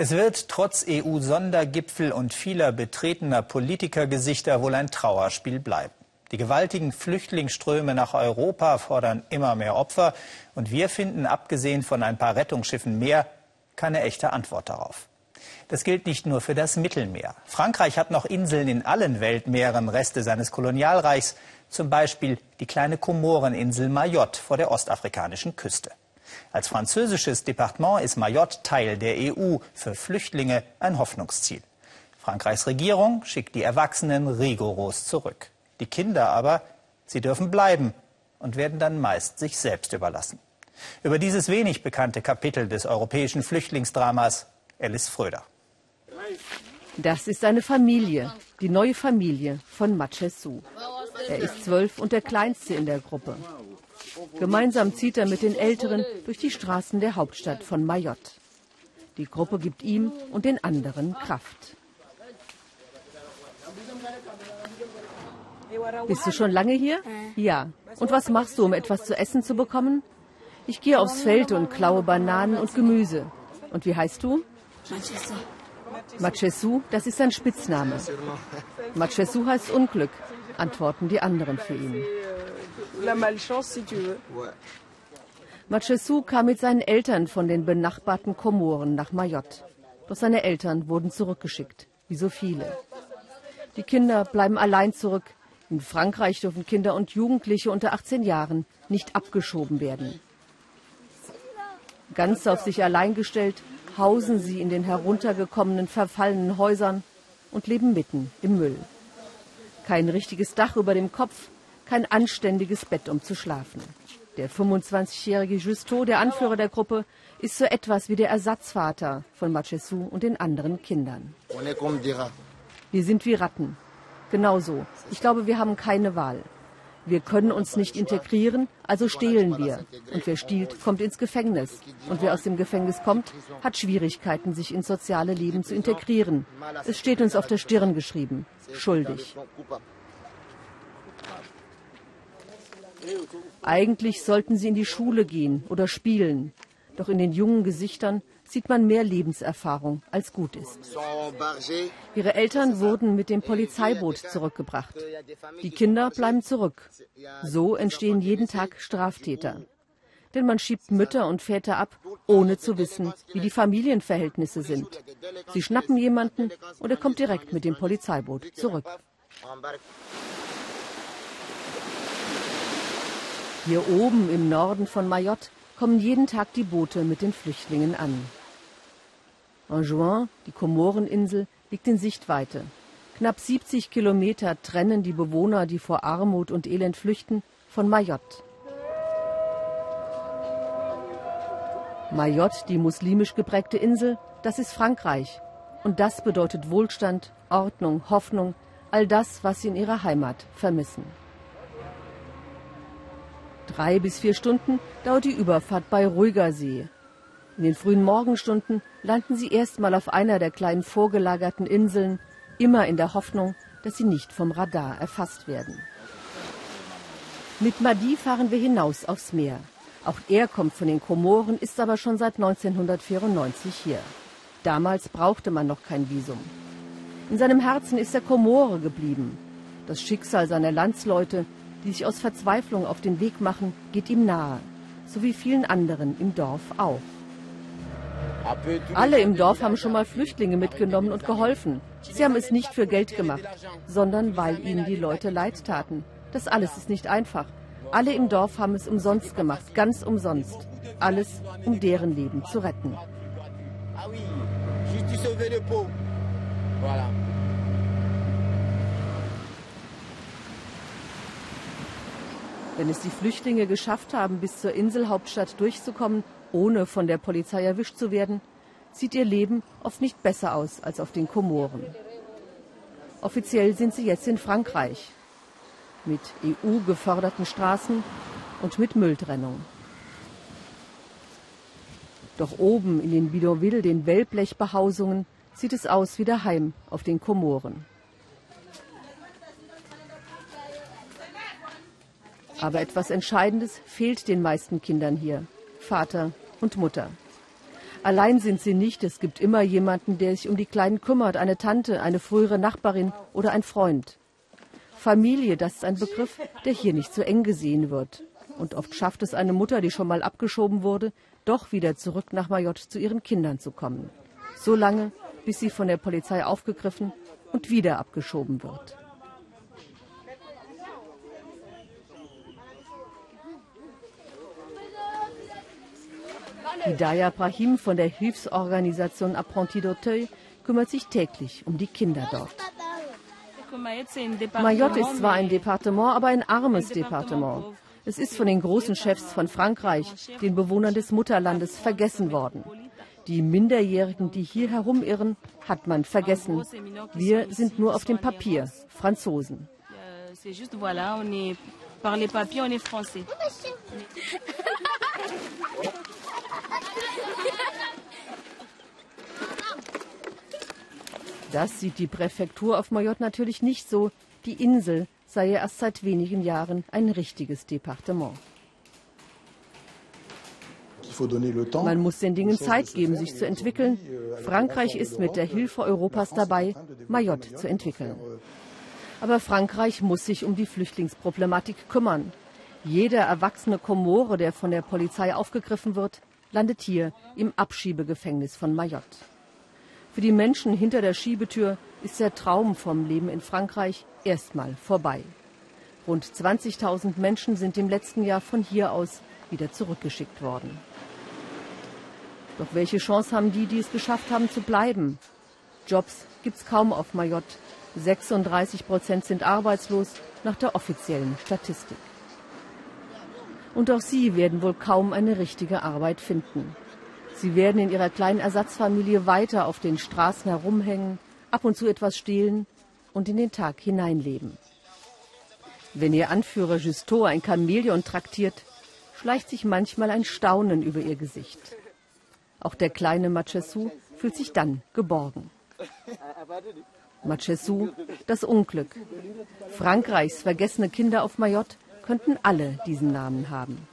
Es wird trotz EU-Sondergipfel und vieler betretener Politikergesichter wohl ein Trauerspiel bleiben. Die gewaltigen Flüchtlingsströme nach Europa fordern immer mehr Opfer und wir finden, abgesehen von ein paar Rettungsschiffen mehr, keine echte Antwort darauf. Das gilt nicht nur für das Mittelmeer. Frankreich hat noch Inseln in allen Weltmeeren, Reste seines Kolonialreichs, zum Beispiel die kleine Komoreninsel Mayotte vor der ostafrikanischen Küste. Als französisches Departement ist Mayotte Teil der EU, für Flüchtlinge ein Hoffnungsziel. Frankreichs Regierung schickt die Erwachsenen rigoros zurück. Die Kinder aber, sie dürfen bleiben und werden dann meist sich selbst überlassen. Über dieses wenig bekannte Kapitel des europäischen Flüchtlingsdramas Alice Fröder. Das ist eine Familie, die neue Familie von Machesu. Er ist zwölf und der kleinste in der Gruppe. Gemeinsam zieht er mit den Älteren durch die Straßen der Hauptstadt von Mayotte. Die Gruppe gibt ihm und den anderen Kraft. Bist du schon lange hier? Ja. Und was machst du, um etwas zu essen zu bekommen? Ich gehe aufs Feld und klaue Bananen und Gemüse. Und wie heißt du? Machesu, das ist sein Spitzname. Machesu heißt Unglück, antworten die anderen für ihn Machesu kam mit seinen Eltern von den benachbarten Komoren nach Mayotte. Doch seine Eltern wurden zurückgeschickt, wie so viele. Die Kinder bleiben allein zurück. In Frankreich dürfen Kinder und Jugendliche unter 18 Jahren nicht abgeschoben werden. Ganz auf sich allein gestellt, hausen sie in den heruntergekommenen, verfallenen Häusern und leben mitten im Müll. Kein richtiges Dach über dem Kopf, kein anständiges Bett, um zu schlafen. Der 25-jährige Justo, der Anführer der Gruppe, ist so etwas wie der Ersatzvater von Machesu und den anderen Kindern. Wir sind wie Ratten. Genauso. Ich glaube, wir haben keine Wahl. Wir können uns nicht integrieren, also stehlen wir. Und wer stiehlt, kommt ins Gefängnis. Und wer aus dem Gefängnis kommt, hat Schwierigkeiten, sich ins soziale Leben zu integrieren. Es steht uns auf der Stirn geschrieben. Schuldig. Eigentlich sollten sie in die Schule gehen oder spielen. Doch in den jungen Gesichtern sieht man mehr Lebenserfahrung, als gut ist. Ihre Eltern wurden mit dem Polizeiboot zurückgebracht. Die Kinder bleiben zurück. So entstehen jeden Tag Straftäter. Denn man schiebt Mütter und Väter ab, ohne zu wissen, wie die Familienverhältnisse sind. Sie schnappen jemanden und er kommt direkt mit dem Polizeiboot zurück. Hier oben im Norden von Mayotte kommen jeden Tag die Boote mit den Flüchtlingen an. Anjouan, die Komoreninsel, liegt in Sichtweite. Knapp 70 Kilometer trennen die Bewohner, die vor Armut und Elend flüchten, von Mayotte. Mayotte, die muslimisch geprägte Insel, das ist Frankreich. Und das bedeutet Wohlstand, Ordnung, Hoffnung, all das, was sie in ihrer Heimat vermissen. Drei bis vier Stunden dauert die Überfahrt bei ruhiger See. In den frühen Morgenstunden landen sie erstmal auf einer der kleinen vorgelagerten Inseln, immer in der Hoffnung, dass sie nicht vom Radar erfasst werden. Mit Madi fahren wir hinaus aufs Meer. Auch er kommt von den Komoren, ist aber schon seit 1994 hier. Damals brauchte man noch kein Visum. In seinem Herzen ist er Komore geblieben. Das Schicksal seiner Landsleute die sich aus Verzweiflung auf den Weg machen, geht ihm nahe, so wie vielen anderen im Dorf auch. Alle im Dorf haben schon mal Flüchtlinge mitgenommen und geholfen. Sie haben es nicht für Geld gemacht, sondern weil ihnen die Leute leid taten. Das alles ist nicht einfach. Alle im Dorf haben es umsonst gemacht, ganz umsonst. Alles, um deren Leben zu retten. Voilà. Wenn es die Flüchtlinge geschafft haben, bis zur Inselhauptstadt durchzukommen, ohne von der Polizei erwischt zu werden, sieht ihr Leben oft nicht besser aus als auf den Komoren. Offiziell sind sie jetzt in Frankreich mit EU-geförderten Straßen und mit Mülltrennung. Doch oben in den Bidonville, den Wellblechbehausungen, sieht es aus wie daheim auf den Komoren. Aber etwas Entscheidendes fehlt den meisten Kindern hier. Vater und Mutter. Allein sind sie nicht. Es gibt immer jemanden, der sich um die Kleinen kümmert. Eine Tante, eine frühere Nachbarin oder ein Freund. Familie, das ist ein Begriff, der hier nicht so eng gesehen wird. Und oft schafft es eine Mutter, die schon mal abgeschoben wurde, doch wieder zurück nach Mayotte zu ihren Kindern zu kommen. So lange, bis sie von der Polizei aufgegriffen und wieder abgeschoben wird. Hidayah Brahim von der Hilfsorganisation Apprenti d'Auteuil kümmert sich täglich um die Kinder dort. Mayotte ist zwar ein Departement, aber ein armes Departement. Es ist von den großen Chefs von Frankreich, den Bewohnern des Mutterlandes, vergessen worden. Die Minderjährigen, die hier herumirren, hat man vergessen. Wir sind nur auf dem Papier Franzosen. Das sieht die Präfektur auf Mayotte natürlich nicht so. Die Insel sei ja erst seit wenigen Jahren ein richtiges Departement. Man muss den Dingen Zeit geben, sich zu entwickeln. Frankreich ist mit der Hilfe Europas dabei, Mayotte zu entwickeln. Aber Frankreich muss sich um die Flüchtlingsproblematik kümmern. Jeder erwachsene Komore, der von der Polizei aufgegriffen wird, landet hier im Abschiebegefängnis von Mayotte. Für die Menschen hinter der Schiebetür ist der Traum vom Leben in Frankreich erstmal vorbei. Rund 20.000 Menschen sind im letzten Jahr von hier aus wieder zurückgeschickt worden. Doch welche Chance haben die, die es geschafft haben zu bleiben? Jobs gibt es kaum auf Mayotte. 36 Prozent sind arbeitslos nach der offiziellen Statistik. Und auch sie werden wohl kaum eine richtige Arbeit finden. Sie werden in ihrer kleinen Ersatzfamilie weiter auf den Straßen herumhängen, ab und zu etwas stehlen und in den Tag hineinleben. Wenn ihr Anführer Justo ein Chamäleon traktiert, schleicht sich manchmal ein Staunen über ihr Gesicht. Auch der kleine Machesu fühlt sich dann geborgen. Machesu, das Unglück. Frankreichs vergessene Kinder auf Mayotte könnten alle diesen Namen haben.